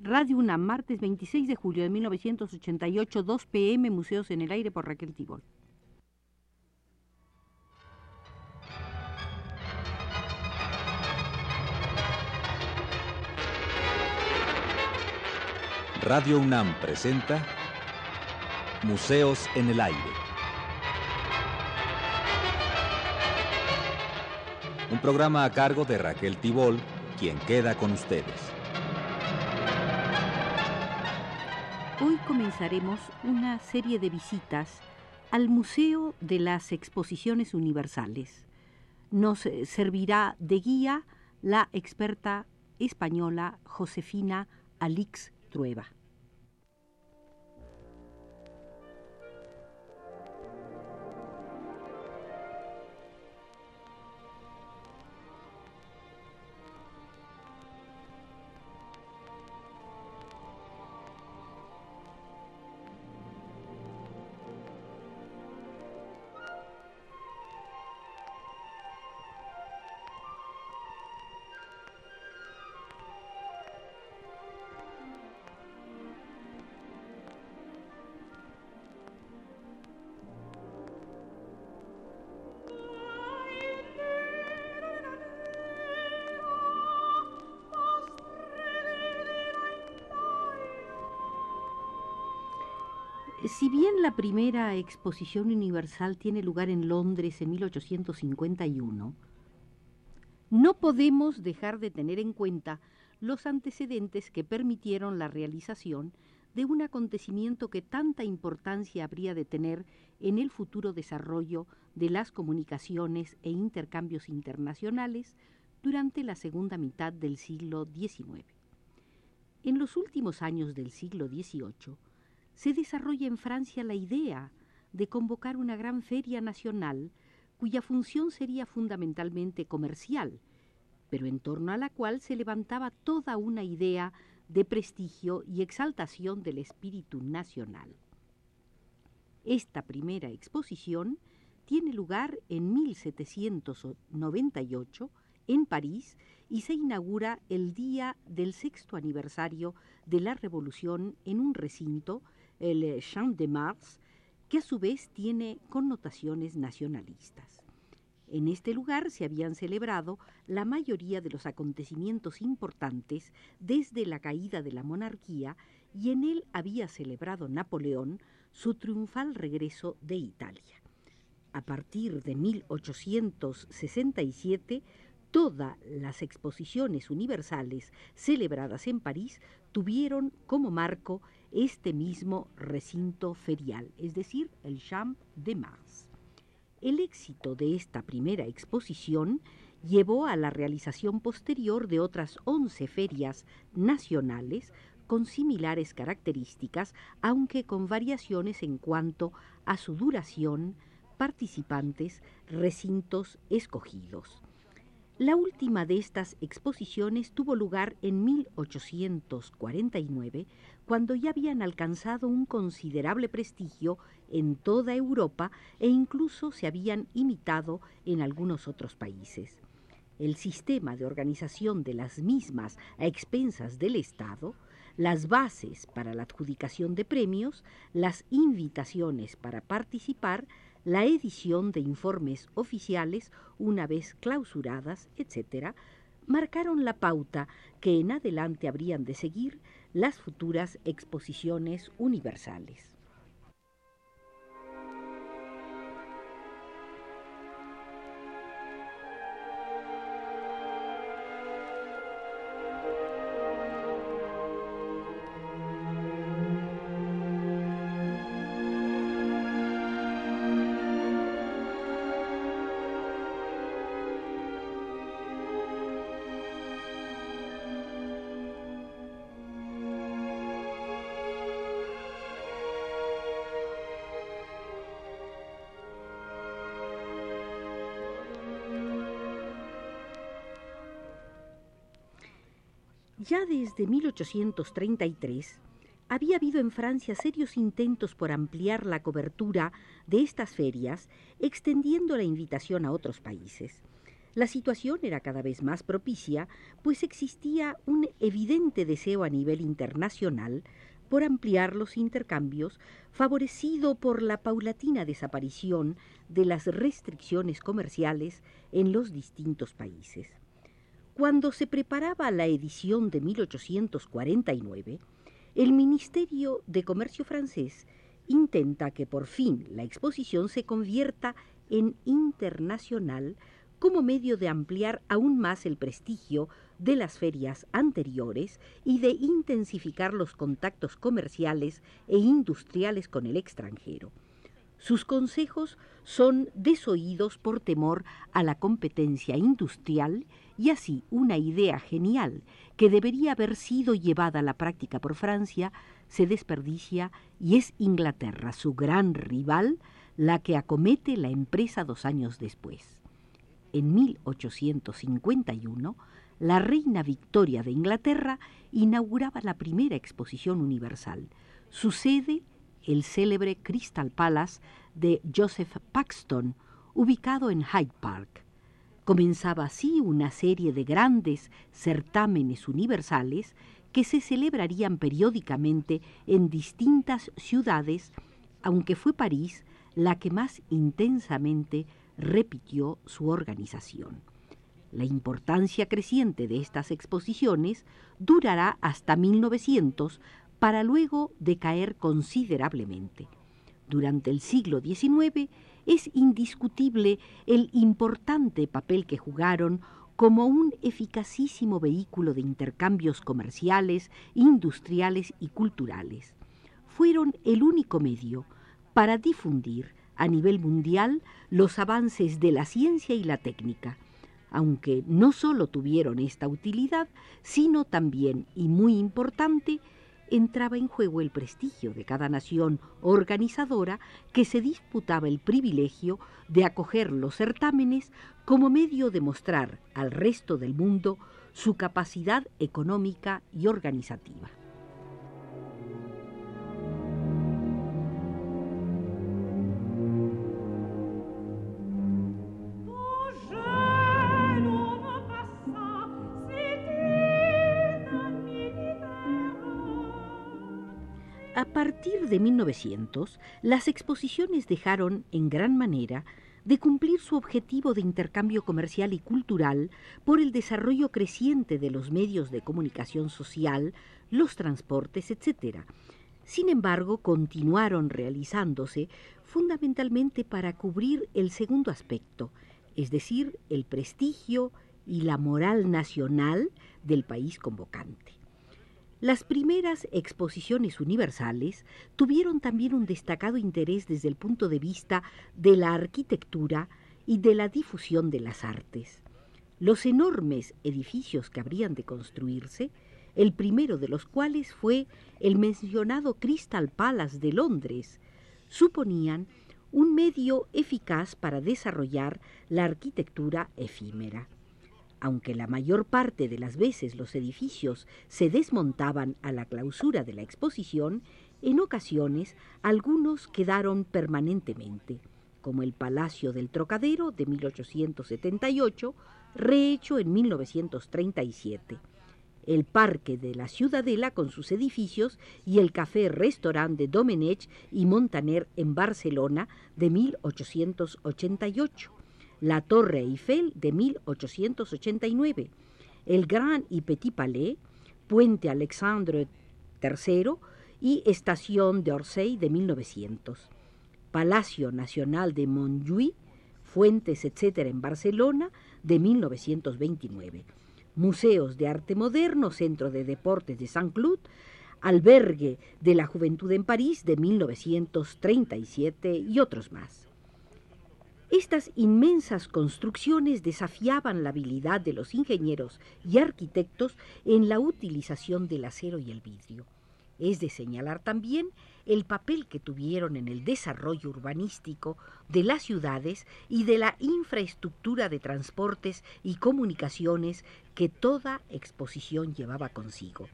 Radio UNAM, martes 26 de julio de 1988, 2 pm, Museos en el Aire por Raquel Tibol. Radio UNAM presenta Museos en el Aire. Un programa a cargo de Raquel Tibol, quien queda con ustedes. Hoy comenzaremos una serie de visitas al Museo de las Exposiciones Universales. Nos eh, servirá de guía la experta española Josefina Alix Trueba. Si bien la primera exposición universal tiene lugar en Londres en 1851, no podemos dejar de tener en cuenta los antecedentes que permitieron la realización de un acontecimiento que tanta importancia habría de tener en el futuro desarrollo de las comunicaciones e intercambios internacionales durante la segunda mitad del siglo XIX. En los últimos años del siglo XVIII, se desarrolla en Francia la idea de convocar una gran feria nacional cuya función sería fundamentalmente comercial, pero en torno a la cual se levantaba toda una idea de prestigio y exaltación del espíritu nacional. Esta primera exposición tiene lugar en 1798 en París y se inaugura el día del sexto aniversario de la Revolución en un recinto el Champ de Mars, que a su vez tiene connotaciones nacionalistas. En este lugar se habían celebrado la mayoría de los acontecimientos importantes desde la caída de la monarquía y en él había celebrado Napoleón su triunfal regreso de Italia. A partir de 1867, todas las exposiciones universales celebradas en París tuvieron como marco este mismo recinto ferial, es decir, el Champ de Mars. El éxito de esta primera exposición llevó a la realización posterior de otras 11 ferias nacionales con similares características, aunque con variaciones en cuanto a su duración, participantes, recintos escogidos. La última de estas exposiciones tuvo lugar en 1849, cuando ya habían alcanzado un considerable prestigio en toda Europa e incluso se habían imitado en algunos otros países. El sistema de organización de las mismas a expensas del Estado, las bases para la adjudicación de premios, las invitaciones para participar, la edición de informes oficiales una vez clausuradas, etc., marcaron la pauta que en adelante habrían de seguir las futuras exposiciones universales. Ya desde 1833 había habido en Francia serios intentos por ampliar la cobertura de estas ferias, extendiendo la invitación a otros países. La situación era cada vez más propicia, pues existía un evidente deseo a nivel internacional por ampliar los intercambios, favorecido por la paulatina desaparición de las restricciones comerciales en los distintos países. Cuando se preparaba la edición de 1849, el Ministerio de Comercio francés intenta que por fin la exposición se convierta en internacional como medio de ampliar aún más el prestigio de las ferias anteriores y de intensificar los contactos comerciales e industriales con el extranjero. Sus consejos son desoídos por temor a la competencia industrial y así una idea genial que debería haber sido llevada a la práctica por Francia se desperdicia y es Inglaterra, su gran rival, la que acomete la empresa dos años después. En 1851, la reina Victoria de Inglaterra inauguraba la primera exposición universal. Su sede, el célebre Crystal Palace de Joseph Paxton, ubicado en Hyde Park. Comenzaba así una serie de grandes certámenes universales que se celebrarían periódicamente en distintas ciudades, aunque fue París la que más intensamente repitió su organización. La importancia creciente de estas exposiciones durará hasta 1900 para luego decaer considerablemente. Durante el siglo XIX es indiscutible el importante papel que jugaron como un eficacísimo vehículo de intercambios comerciales, industriales y culturales. Fueron el único medio para difundir a nivel mundial los avances de la ciencia y la técnica, aunque no solo tuvieron esta utilidad, sino también, y muy importante, entraba en juego el prestigio de cada nación organizadora que se disputaba el privilegio de acoger los certámenes como medio de mostrar al resto del mundo su capacidad económica y organizativa. A partir de 1900, las exposiciones dejaron, en gran manera, de cumplir su objetivo de intercambio comercial y cultural por el desarrollo creciente de los medios de comunicación social, los transportes, etc. Sin embargo, continuaron realizándose fundamentalmente para cubrir el segundo aspecto, es decir, el prestigio y la moral nacional del país convocante. Las primeras exposiciones universales tuvieron también un destacado interés desde el punto de vista de la arquitectura y de la difusión de las artes. Los enormes edificios que habrían de construirse, el primero de los cuales fue el mencionado Crystal Palace de Londres, suponían un medio eficaz para desarrollar la arquitectura efímera aunque la mayor parte de las veces los edificios se desmontaban a la clausura de la exposición, en ocasiones algunos quedaron permanentemente, como el Palacio del Trocadero de 1878, rehecho en 1937, el Parque de la Ciudadela con sus edificios y el Café-Restaurant de Domenech y Montaner en Barcelona de 1888 la Torre Eiffel de 1889, el Grand y Petit Palais, Puente Alexandre III y Estación de Orsay de 1900, Palacio Nacional de Montjuïc, Fuentes, etc. en Barcelona de 1929, Museos de Arte Moderno, Centro de Deportes de Saint-Cloud, Albergue de la Juventud en París de 1937 y otros más. Estas inmensas construcciones desafiaban la habilidad de los ingenieros y arquitectos en la utilización del acero y el vidrio. Es de señalar también el papel que tuvieron en el desarrollo urbanístico de las ciudades y de la infraestructura de transportes y comunicaciones que toda exposición llevaba consigo.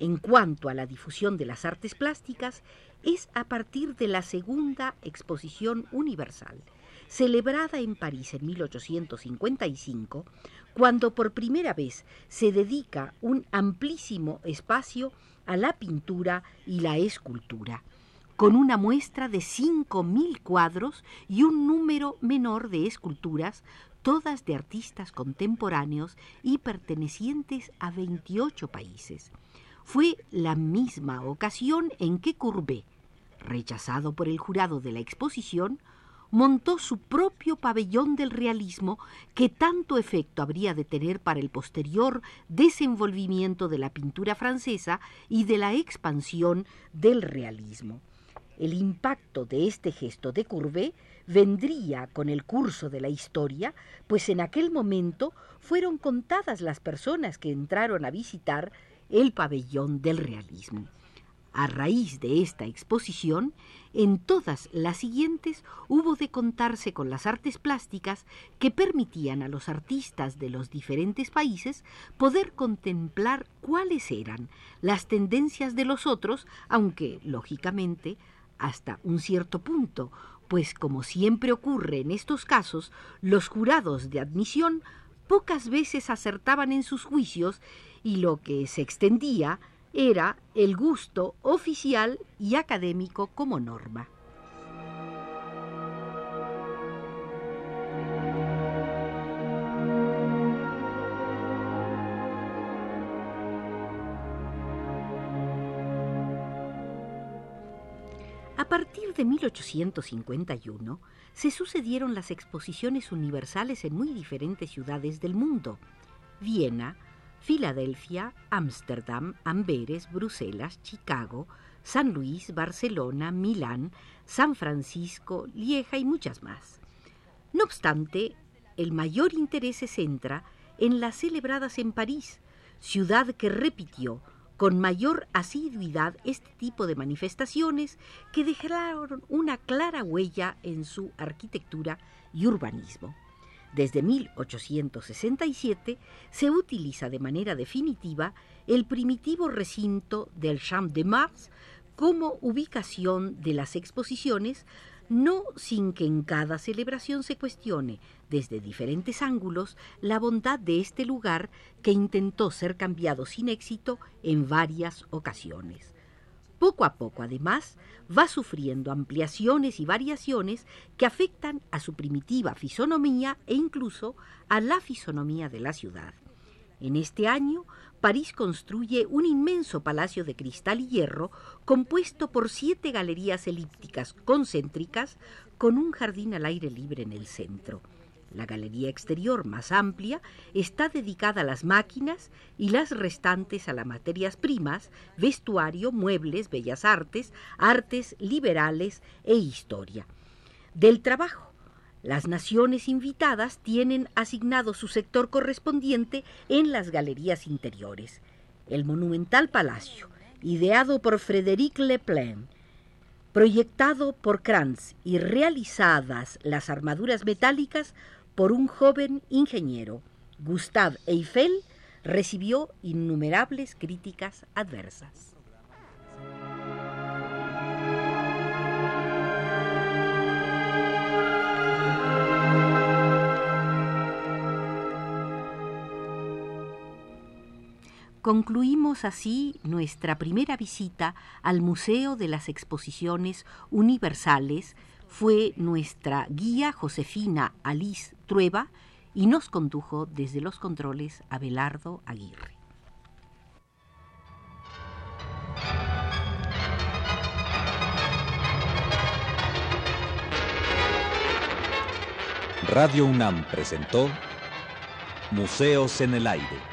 En cuanto a la difusión de las artes plásticas, es a partir de la segunda exposición universal, celebrada en París en 1855, cuando por primera vez se dedica un amplísimo espacio a la pintura y la escultura, con una muestra de 5.000 cuadros y un número menor de esculturas, todas de artistas contemporáneos y pertenecientes a 28 países. Fue la misma ocasión en que Courbet, rechazado por el jurado de la exposición, montó su propio pabellón del realismo que tanto efecto habría de tener para el posterior desenvolvimiento de la pintura francesa y de la expansión del realismo. El impacto de este gesto de Courbet vendría con el curso de la historia, pues en aquel momento fueron contadas las personas que entraron a visitar el pabellón del realismo. A raíz de esta exposición, en todas las siguientes hubo de contarse con las artes plásticas que permitían a los artistas de los diferentes países poder contemplar cuáles eran las tendencias de los otros, aunque, lógicamente, hasta un cierto punto, pues como siempre ocurre en estos casos, los jurados de admisión pocas veces acertaban en sus juicios y lo que se extendía era el gusto oficial y académico como norma. A partir de 1851 se sucedieron las exposiciones universales en muy diferentes ciudades del mundo. Viena, Filadelfia, Ámsterdam, Amberes, Bruselas, Chicago, San Luis, Barcelona, Milán, San Francisco, Lieja y muchas más. No obstante, el mayor interés se centra en las celebradas en París, ciudad que repitió con mayor asiduidad este tipo de manifestaciones que dejaron una clara huella en su arquitectura y urbanismo. Desde 1867 se utiliza de manera definitiva el primitivo recinto del Champ de Mars como ubicación de las exposiciones, no sin que en cada celebración se cuestione desde diferentes ángulos la bondad de este lugar que intentó ser cambiado sin éxito en varias ocasiones. Poco a poco, además, va sufriendo ampliaciones y variaciones que afectan a su primitiva fisonomía e incluso a la fisonomía de la ciudad. En este año, París construye un inmenso palacio de cristal y hierro compuesto por siete galerías elípticas concéntricas con un jardín al aire libre en el centro. La galería exterior más amplia está dedicada a las máquinas y las restantes a las materias primas, vestuario, muebles, bellas artes, artes liberales e historia. Del trabajo. Las naciones invitadas tienen asignado su sector correspondiente en las galerías interiores. El monumental palacio, ideado por Frédéric Leplan, proyectado por Kranz y realizadas las armaduras metálicas por un joven ingeniero, Gustave Eiffel, recibió innumerables críticas adversas. Concluimos así nuestra primera visita al Museo de las Exposiciones Universales fue nuestra guía Josefina Alice Trueba y nos condujo desde los controles Abelardo Aguirre. Radio UNAM presentó Museos en el Aire.